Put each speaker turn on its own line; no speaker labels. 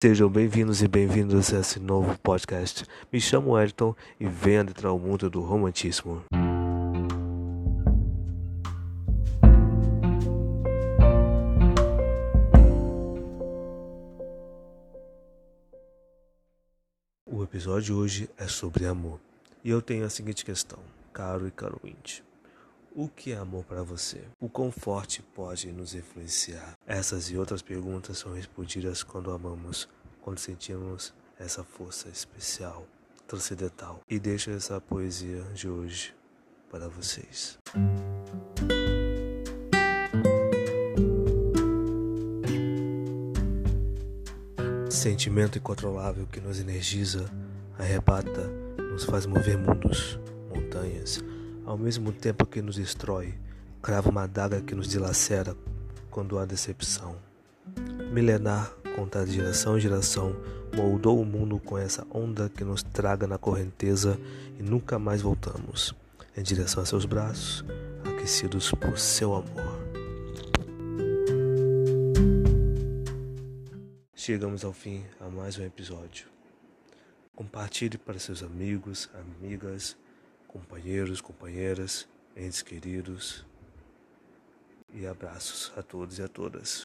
Sejam bem-vindos e bem-vindos a esse novo podcast. Me chamo Elton e venho adentrar o mundo do romantismo. O episódio de hoje é sobre amor. E eu tenho a seguinte questão, caro e caro ouvinte. O que é amor para você? O quão forte pode nos influenciar? Essas e outras perguntas são respondidas quando amamos, quando sentimos essa força especial, transcendental. E deixo essa poesia de hoje para vocês. Sentimento incontrolável que nos energiza, arrebata, nos faz mover mundos, montanhas ao mesmo tempo que nos destrói, crava uma adaga que nos dilacera quando há decepção. Milenar, contra geração em geração, moldou o mundo com essa onda que nos traga na correnteza e nunca mais voltamos, em direção a seus braços, aquecidos por seu amor. Chegamos ao fim a mais um episódio. Compartilhe para seus amigos, amigas, companheiros, companheiras, entes queridos e abraços a todos e a todas.